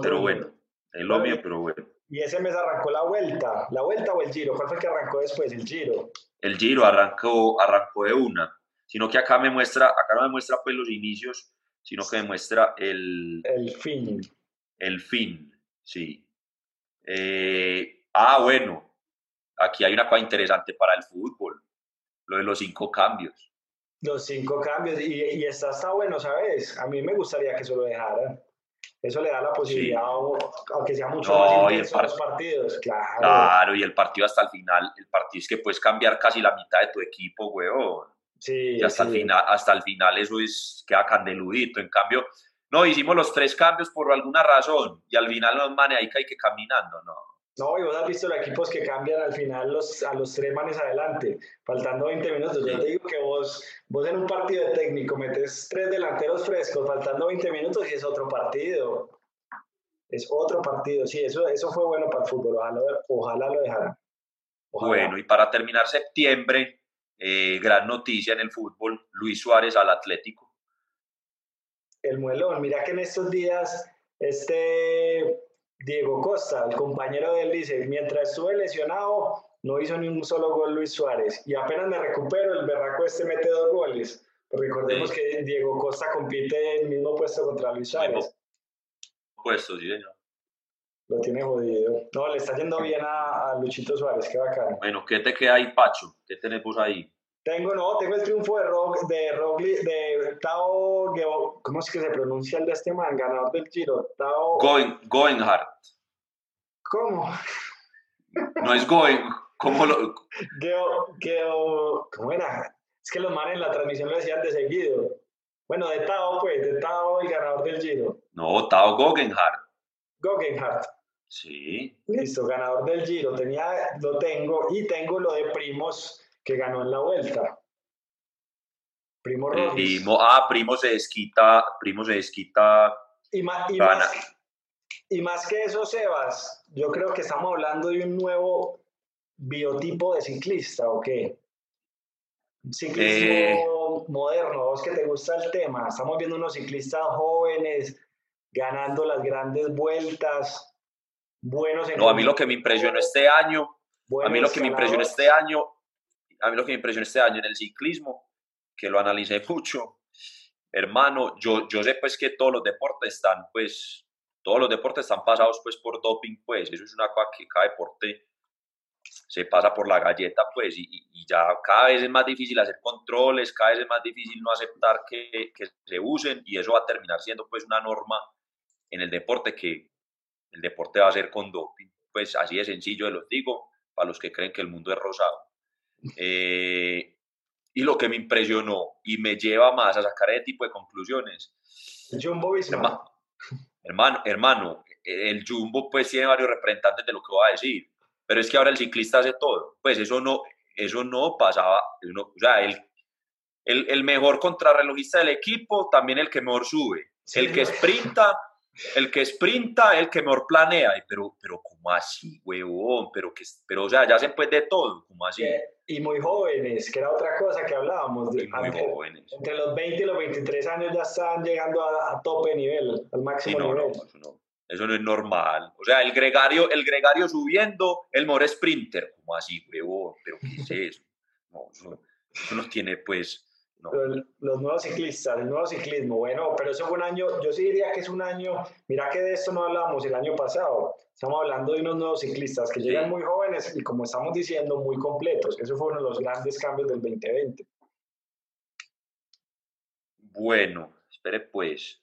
pero bueno, es lo mío, pero bueno. Y ese mes arrancó la vuelta, la vuelta o el giro, ¿cuál fue el que arrancó después? El giro. El giro arrancó, arrancó de una, sino que acá me muestra, acá no me muestra pues los inicios, sino que me muestra el... El fin. El fin, sí. Eh, ah, bueno, aquí hay una cosa interesante para el fútbol, lo de los cinco cambios. Los cinco cambios, y, y está, está bueno, ¿sabes? A mí me gustaría que eso lo dejaran. Eso le da la posibilidad, aunque sea mucho más intenso los partidos, claro. Claro, y el partido hasta el final, el partido es que puedes cambiar casi la mitad de tu equipo, weón. Sí, y hasta, El final, hasta el final eso es, queda candeludito. En cambio, no, hicimos los tres cambios por alguna razón y al final los manes ahí cae que caminando, no. No, y vos has visto los equipos que cambian al final los, a los tres manes adelante, faltando 20 minutos. Yo te digo que vos, vos en un partido de técnico metes tres delanteros frescos, faltando 20 minutos y es otro partido. Es otro partido. Sí, eso, eso fue bueno para el fútbol. Ojalá, ojalá lo dejaran. Bueno, y para terminar septiembre, eh, gran noticia en el fútbol, Luis Suárez al Atlético. El muelón, mira que en estos días este Diego Costa, el compañero de él, dice, mientras estuve lesionado, no hizo ni un solo gol Luis Suárez. Y apenas me recupero, el berraco este mete dos goles. recordemos que Diego Costa compite en el mismo puesto contra Luis Suárez. puesto, sí, señor. Lo tiene jodido. No, le está yendo bien a, Luchito Suárez, qué bacán. Bueno, ¿qué te queda ahí, Pacho? ¿Qué tenemos ahí? Tengo, no, tengo el triunfo de Rock, de Rogli, de Tao, ¿cómo es que se pronuncia el de este man? Ganador del Giro, Tao... Going, Goenhart. ¿Cómo? No es Going, ¿cómo lo...? Geo, Geo, ¿cómo era? Es que los manes en la transmisión lo decían de seguido. Bueno, de Tao, pues, de Tao, el ganador del Giro. No, Tao Gogenhardt. Gogenhardt. Sí. Listo, ganador del Giro. Tenía, lo tengo y tengo lo de Primos que ganó en la vuelta. Primo Primo, ah, Primo se desquita, Primo se desquita. Y más, y, más, y más que eso, Sebas, yo creo que estamos hablando de un nuevo biotipo de ciclista, ¿o qué? Ciclismo eh. moderno, vos que te gusta el tema. Estamos viendo unos ciclistas jóvenes ganando las grandes vueltas, buenos No, a mí lo que me impresionó este año, a mí lo que me impresionó este año a mí lo que me impresionó este año en el ciclismo, que lo analicé mucho, hermano, yo, yo sé pues que todos los deportes están, pues, todos los deportes están pasados pues por doping, pues, eso es una cosa que cada deporte se pasa por la galleta, pues, y, ya cada vez es más difícil hacer controles, cada vez es más difícil no aceptar que, que se usen, y eso va a terminar siendo pues una norma en el deporte que el deporte va a ser con doping. Pues así de sencillo, los digo, para los que creen que el mundo es rosado. Eh, y lo que me impresionó y me lleva más a sacar ese tipo de conclusiones. Jumbo Hermano, hermano, el Jumbo pues tiene varios representantes de lo que voy a decir, pero es que ahora el ciclista hace todo. Pues eso no, eso no pasaba. o sea, el, el, el, mejor contrarrelojista del equipo, también el que mejor sube. el que sprinta, el que sprinta, el que mejor planea. Pero, pero ¿cómo así, huevón? Pero, que, pero o sea, ya se puede de todo, ¿cómo así? y muy jóvenes, que era otra cosa que hablábamos. De, muy jóvenes. Entre los 20 y los 23 años ya están llegando a, tope nivel, al máximo nivel. eso, no, eso no es normal. O sea, el gregario, el gregario subiendo, el more sprinter. ¿Cómo así, huevón? ¿Pero qué es eso? No, eso, eso no tiene, pues... Los, nuevos ciclistas, el nuevo ciclismo, bueno, pero eso fue un año, yo sí diría que es un año, mira que de esto no hablábamos el año pasado, estamos hablando de unos nuevos ciclistas que llegan muy jóvenes y como estamos diciendo, muy completos, eso fue uno de los grandes cambios del 2020. Bueno, espere pues,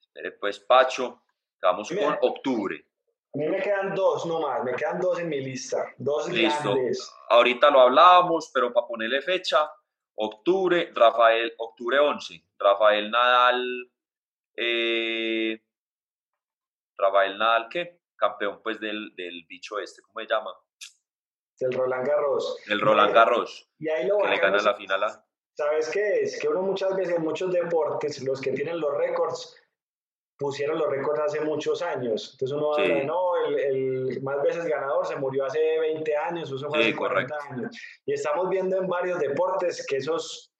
espere pues Pacho, vamos con octubre. A mí me quedan dos nomás, me quedan dos en mi lista, dos Listo. grandes. Ahorita lo hablábamos, pero para ponerle fecha, Octubre, Rafael, octubre 11, Rafael Nadal, eh, Rafael Nadal, ¿qué? Campeón pues del, del bicho este, ¿cómo se llama? Del Roland Garros. El Roland Garros. Y ahí lo que le gana la final a... ¿Sabes qué es? Que uno muchas veces en muchos deportes, los que tienen los récords, pusieron los récords hace muchos años. Entonces uno sí. no, el, el, más veces ganador se murió hace 20 años, eso fue hace 40 años. Y estamos viendo en varios deportes que esos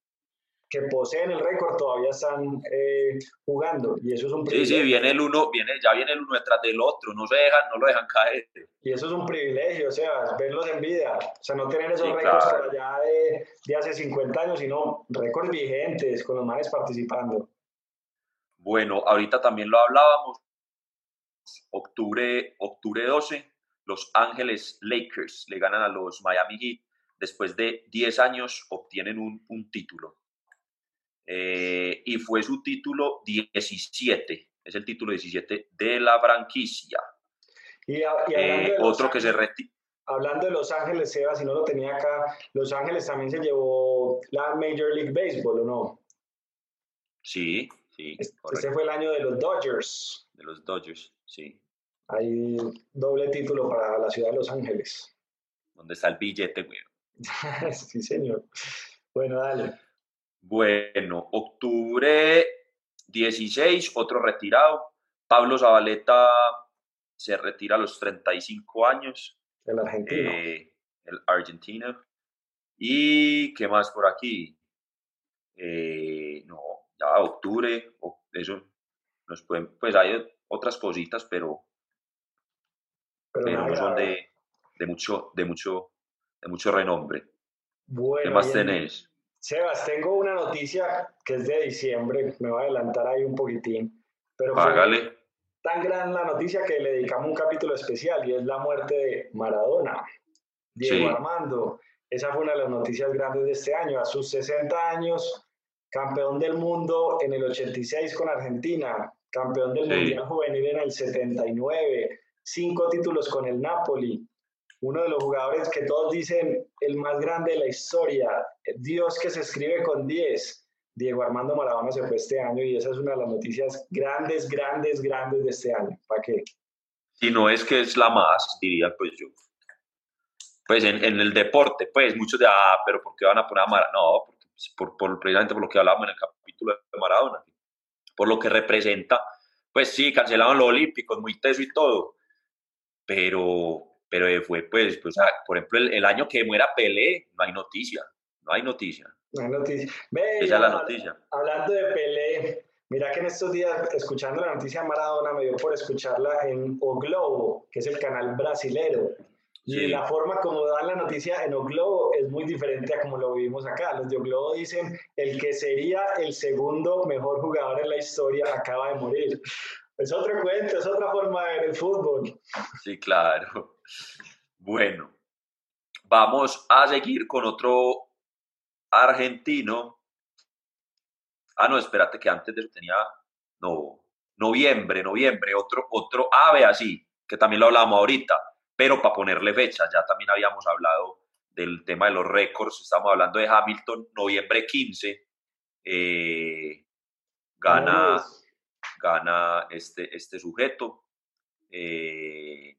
que poseen el récord todavía están eh, jugando y eso es un privilegio. Sí, sí, viene el uno, viene, ya viene el uno detrás del otro, no se dejan, no lo dejan caer. Y eso es un privilegio, o sea, verlos en vida, o sea, no tener esos récords allá de, de, hace 50 años, sino récords vigentes con los manes participando. Bueno, ahorita también lo hablábamos. Octubre, octubre 12, Los Ángeles Lakers le ganan a los Miami Heat. Después de 10 años obtienen un, un título. Eh, y fue su título 17. Es el título 17 de la franquicia. Y, eh, otro que se retira. Hablando de Los Ángeles, Seba, si no lo tenía acá, Los Ángeles también se llevó la Major League Baseball, ¿o no? Sí, Sí, este fue el año de los Dodgers. De los Dodgers, sí. Hay doble título para la ciudad de Los Ángeles. ¿Dónde está el billete, güey? sí, señor. Bueno, dale. Bueno, octubre 16, otro retirado. Pablo Zabaleta se retira a los 35 años. El argentino. Eh, el argentino. ¿Y qué más por aquí? Eh, no, ya octubre, eso nos pueden, pues hay otras cositas, pero, pero, no son de, de, mucho, de mucho, de mucho renombre. Bueno, ¿Qué más tenés? Sebas, tengo una noticia que es de diciembre, me voy a adelantar ahí un poquitín, pero Págale. tan gran la noticia que le dedicamos un capítulo especial y es la muerte de Maradona, Diego Armando. Esa fue una de las noticias grandes de este año. A sus 60 años, campeón del mundo en el 86 con Argentina, campeón del Mundial Juvenil en el 79, cinco títulos con el Napoli, uno de los jugadores que todos dicen el más grande de la historia, Dios que se escribe con 10. Diego Armando Maradona se fue este año y esa es una de las noticias grandes, grandes, grandes de este año. ¿Para qué? Si no es que es la más, diría pues yo. Pues en, el deporte, pues muchos de, ah, pero ¿por qué van a poner a Maradona? No, por, por, precisamente por lo que hablábamos en el capítulo de Maradona, por lo que representa. Pues sí, cancelaron los Olímpicos, muy teso y todo, pero pero fue pues, pues por ejemplo, el, año que muera Pelé, no hay noticia, no hay noticia. No hay noticia. Esa es la noticia. Hablando de Pelé, mira que en estos días, escuchando la noticia de Maradona, me dio por escucharla en O Globo, que es el canal brasilero. Y la forma como dan la noticia en O Globo es muy diferente a como lo vivimos acá. Los de O Globo dicen, el que sería el segundo mejor jugador en la historia acaba de morir. Es otro cuento, es otra forma de ver el fútbol. Sí, claro. Bueno, vamos a seguir con otro argentino. Ah, no, espérate que antes de eso tenía, no, noviembre, noviembre, otro, otro ave así, que también lo hablamos ahorita, pero para ponerle fecha, ya también habíamos hablado del tema de los récords, estamos hablando de Hamilton, noviembre 15, eh, gana, gana este, este sujeto. Eh,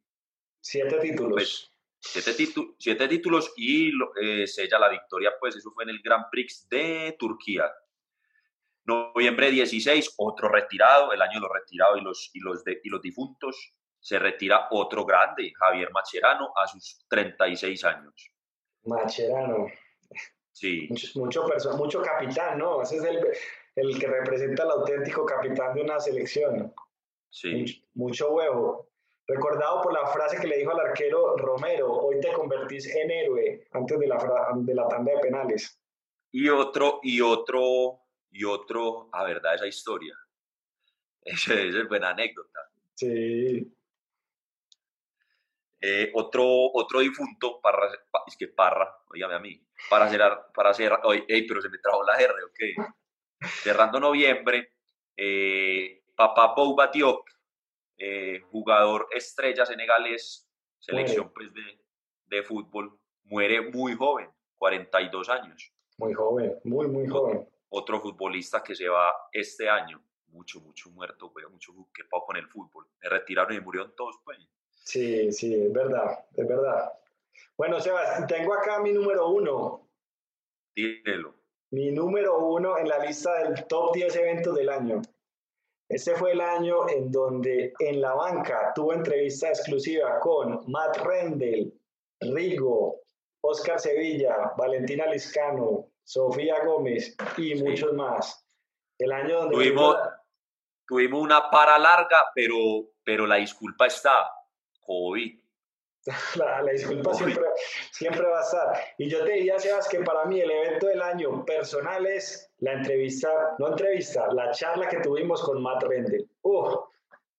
Siete títulos. Pues, siete, títulos y eh, sella la victoria, pues eso fue en el Grand Prix de Turquía. Noviembre 16, otro retirado, el año de los retirados y los, y los, y los difuntos. Se retira otro grande, Javier Macherano, a sus 36 años. Macherano. Sí. Mucho, mucho, mucho capitán, ¿no? Ese es el, el, que representa al auténtico capitán de una selección. Sí. mucho huevo recordado por la frase que le dijo al arquero Romero, hoy te convertís en héroe antes de la, de la tanda de penales. Y otro, y otro, y otro, a verdad, esa historia. Esa, es buena anécdota. Sí. Eh, otro, otro difunto, Parra, es que Parra, oígame a mí, para cerrar, para cerrar, oye, pero se me trajo la R, ok. Cerrando noviembre, eh, Papá Bouba Diop, eh, jugador estrella senegalés, selección pues, de, de, fútbol, muere muy joven, 42 años. Muy joven, muy, muy joven. Otro futbolista que se va este año, mucho, mucho muerto, mucho que con el fútbol. Me retiraron y murieron todos, pues. Sí, sí, es verdad, es verdad. Bueno, Sebas, tengo acá mi número uno. Dígelo. Mi número uno en la lista del top 10 eventos del año. Este fue el año en donde en la banca tuvo entrevista exclusiva con Matt Rendell, Rigo, Oscar Sevilla, Valentina Liscano, Sofía Gómez y muchos más. El año donde... Tuvimos, tuvimos una para larga, pero, pero la disculpa está, COVID. La, disculpa siempre, siempre, va a estar. Y yo te diría, Sebas, que para mí el evento del año personal es la entrevista, no entrevista, la charla que tuvimos con Matt Rendell. Uf,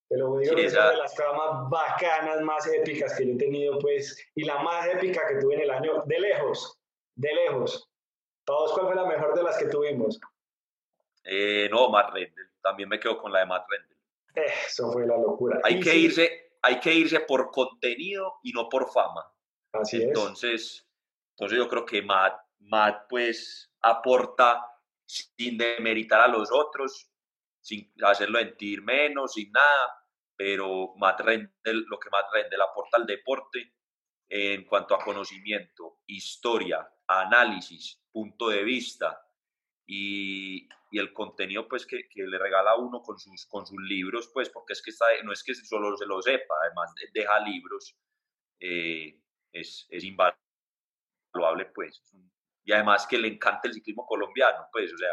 te lo digo, es una de las más bacanas, más épicas que yo he tenido, pues, y la más épica que tuve en el año, de lejos, de lejos. ¿Todos cuál fue la mejor de las que tuvimos? Eh, no, Matt Rendell. También me quedo con la de Matt Rendell. Eso fue la locura. Hay que irse hay que irse por contenido y no por fama. Así entonces, entonces yo creo que Matt, Matt pues aporta sin demeritar a los otros, sin hacerlo sentir menos, sin nada, pero más rende, lo que más rende, la aporta al deporte en cuanto a conocimiento, historia, análisis, punto de vista y, y el contenido pues que, que, le regala uno con sus, con sus libros, pues porque es que está, no es que solo se lo sepa, además deja libros, eh, es, es invaluable pues. Y además que le encanta el ciclismo colombiano, pues, o sea.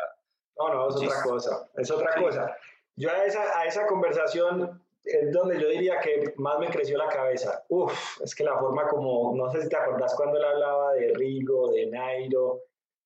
No, no, es otra cosa, es otra cosa. Yo a esa, a esa conversación es donde yo diría que más me creció la cabeza. Uf, es que la forma como, no sé si te acordás cuando él hablaba de Rigo, de Nairo,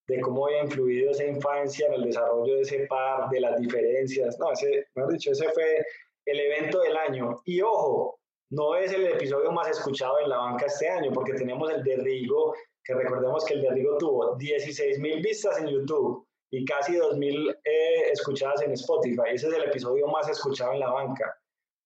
de cómo había influido esa infancia en el desarrollo de ese par, de las diferencias. No, ese, mejor dicho, ese fue el evento del año. Y ojo, no es el episodio más escuchado en la banca este año, porque tenemos el de Rigo, que recordemos que el de Rigo tuvo 16 mil vistas en YouTube y casi 2 mil eh, escuchadas en Spotify. Ese es el episodio más escuchado en la banca.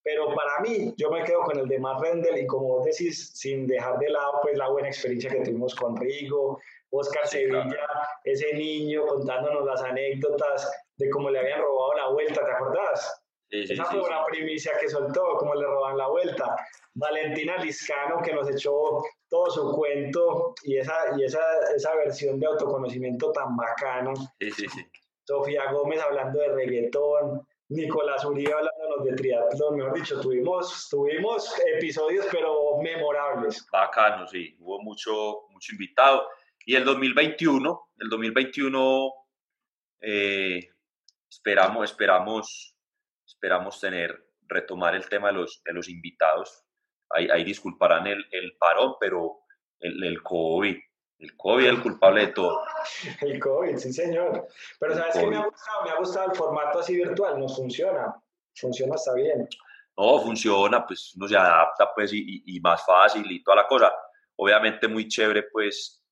Pero para mí, yo me quedo con el de Matt Rendell y como decís, sin dejar de lado pues la buena experiencia que tuvimos con Rigo, Oscar Sevilla, ese niño contándonos las anécdotas de cómo le habían robado la vuelta, ¿te acordás? Esa fue una primicia que soltó, cómo le roban la vuelta. Valentina Liscano, que nos echó todo su cuento y esa, y esa, esa versión de autoconocimiento tan bacana. Sofía Gómez hablando de reggaetón. Nicolás Uribe hablándonos de triatlón, mejor dicho, tuvimos, tuvimos episodios pero memorables. Bacano, sí, hubo mucho, mucho invitado. Y el 2021, el 2021 eh, esperamos, esperamos, esperamos tener, retomar el tema de los, de los invitados. Ahí, ahí disculparán el, el, parón, pero el, el COVID, el COVID es el culpable de todo. El COVID, sí señor. Pero ¿sabes qué me ha gustado? Me ha gustado el formato así virtual, nos funciona. Funciona, está bien. No, funciona, pues uno se adapta pues y, y, más fácil y toda la cosa. Obviamente muy chévere pues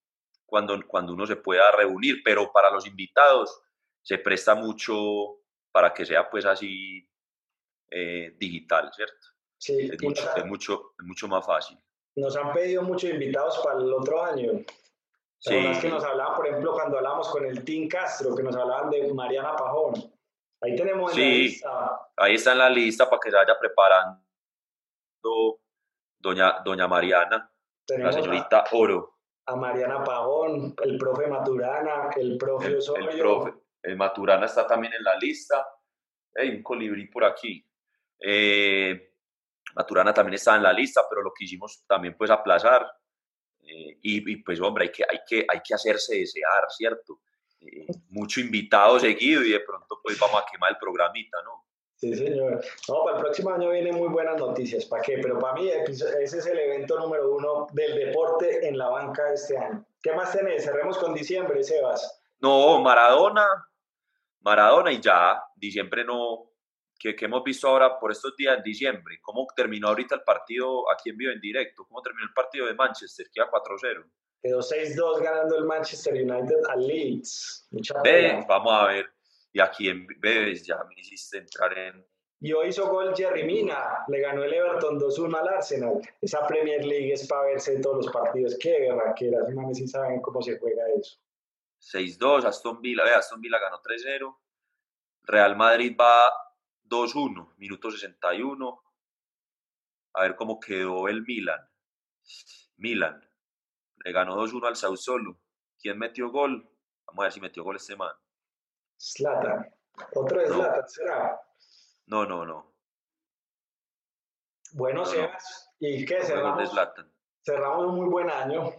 cuando, cuando uno se pueda reunir, pero para los invitados se presta mucho para que sea pues así eh, digital, ¿cierto? Sí, es mucho, es, mucho, es mucho más fácil. Nos han pedido muchos invitados para el otro año. Sí. Las que nos hablaban, por ejemplo, cuando hablamos con el Team Castro, que nos hablaban de Mariana Pajón. Ahí tenemos en sí, la lista. Ahí está en la lista para que se vaya preparando doña, doña Mariana, tenemos la señorita a, Oro. A Mariana Pajón, el profe Maturana, el profe el, Osorio. El profe, el Maturana está también en la lista. Hay un colibrí por aquí. Eh, Maturana también está en la lista, pero lo quisimos también pues aplazar. Eh, y, y, pues hombre, hay que, hay, que, hay que hacerse desear, ¿cierto? Eh, mucho invitado seguido y de pronto pues vamos a quemar el programita, ¿no? Sí, señor. No, para el próximo año vienen muy buenas noticias. ¿Para qué? Pero para mí ese es el evento número uno del deporte en la banca de este año. ¿Qué más tenés? Cerremos con diciembre, Sebas. No, Maradona, Maradona y ya. Diciembre no, que, que, hemos visto ahora por estos días en diciembre. ¿Cómo terminó ahorita el partido aquí en vivo en directo? ¿Cómo terminó el partido de Manchester? Que iba 4-0. Quedó 6-2 ganando el Manchester United al Leeds. Mucha Ve, vamos a ver. Y aquí en Bebes ya me hiciste entrar en... Y hoy hizo gol Jerry Mina. Le ganó el Everton 2-1 al Arsenal. Esa Premier League es para verse todos los partidos. Qué berraqueras. No si saben cómo se juega eso. 6-2, Aston Villa. Ve, Aston Villa ganó 3-0. Real Madrid va 2-1, minuto 61. A ver cómo quedó el Milan. Milan. Le ganó 2-1 al Sausolo. ¿Quién metió gol? Vamos a ver si metió gol este man. Slatan. Otro de Slatan, no. ¿será? No, no, no. Bueno, no, Sebas. No. ¿Y qué? Cerramos, cerramos un muy buen año.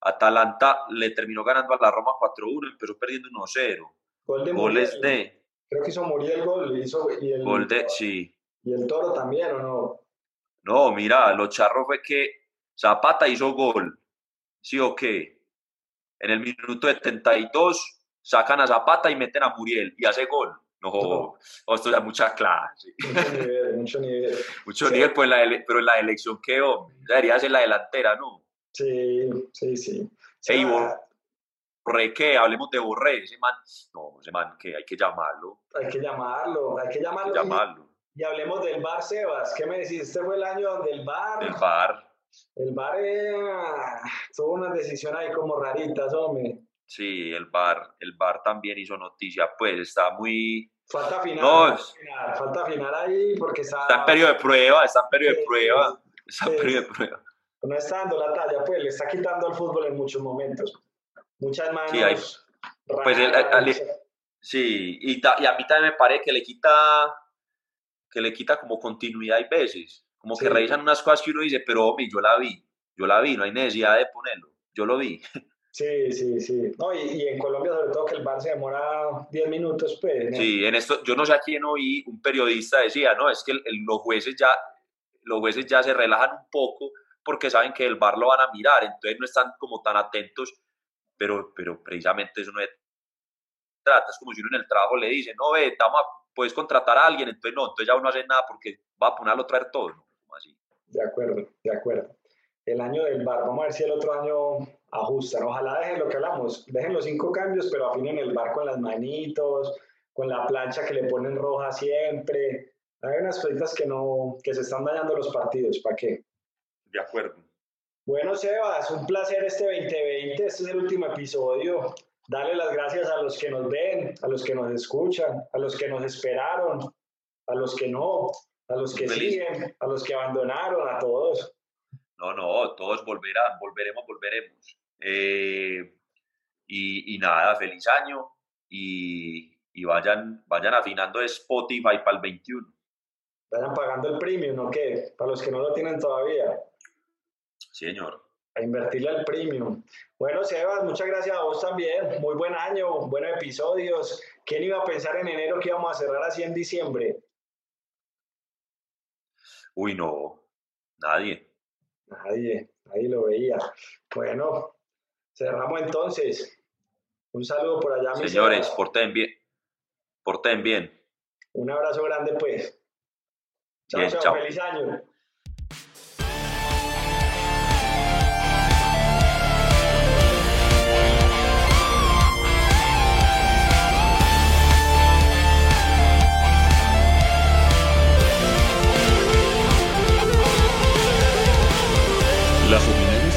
Atalanta le terminó ganando a la Roma 4-1, empezó perdiendo 1-0. Gol de Goles de Creo que hizo Muriel gol, hizo, y el, gol de, sí. ¿Y el Toro también o no? No, mira, lo charro fue que Zapata hizo gol, ¿sí o qué? En el minuto 72 sacan a Zapata y meten a Muriel y hace gol. No, no. esto ya mucha clase. Mucho nivel, mucho nivel. mucho sí. nivel, pues la pero en la elección quedó, debería ser la delantera, ¿no? Sí, sí, sí. Ey, Borré, ¿qué? Hablemos de Borré, ese man, no, ese man, que hay que llamarlo. Hay que llamarlo, hay que llamarlo. Hay que llamarlo. Y, y, hablemos del bar, Sebas, ¿qué me decís? Este fue el año donde el bar... El bar. El bar tuvo una decisión ahí como raritas, hombre. Sí, el bar, el bar también hizo noticia, pues está muy... Falta afinar, falta, afinar, ahí porque está... Está en periodo de prueba, está en periodo de prueba, está en periodo de prueba. No está dando la talla, pues le está quitando al fútbol en muchos momentos. Muchas manos. Sí, hay, pues sí y, y, a mí también me parece que le quita que le quita como continuidad hay veces, como que revisan unas cosas que uno dice, pero hombre, yo la vi, yo la vi, no hay necesidad de ponerlo, yo lo vi. Sí, sí, sí. No, y, en Colombia sobre todo que el bar se demora 10 minutos, pues. Sí, en esto, yo no sé a quién oí, un periodista decía, no, es que los jueces ya, los jueces ya se relajan un poco porque saben que el bar lo van a mirar, entonces no están como tan atentos, pero, pero precisamente eso no es trata, es como si uno en el trabajo le dice, no, ve, puedes contratar a alguien, entonces no, entonces ya uno no hace nada porque va a ponerlo a traer todo, ¿no? Así. De acuerdo, de acuerdo. El año del bar, vamos a ver si el otro año ajustan. Ojalá dejen lo que hablamos, dejen los cinco cambios, pero afinen el bar con las manitos, con la plancha que le ponen roja siempre. Hay unas cositas que no, que se están dañando los partidos, ¿para qué? De acuerdo. Bueno, Sebas, un placer este 2020, este es el último episodio. Dale las gracias a los que nos ven, a los que nos escuchan, a los que nos esperaron, a los que no, a los que siguen, a los que abandonaron, a todos. No, no, todos volverán, volveremos, volveremos. Eh, y, nada, feliz año y, vayan, vayan afinando Spotify para el 21. Vayan pagando el premium, ¿no qué? Para los que no lo tienen todavía. Señor. A invertirle al premium. Bueno, Sebas, muchas gracias a vos también. Muy buen año, buenos episodios. ¿Quién iba a pensar en enero que íbamos a cerrar así en diciembre? Uy, no, nadie. Nadie, nadie lo veía. Bueno, cerramos entonces. Un saludo por allá. Señores, porten bien. Porten bien. Un abrazo grande, pues. chao. chao. Feliz año.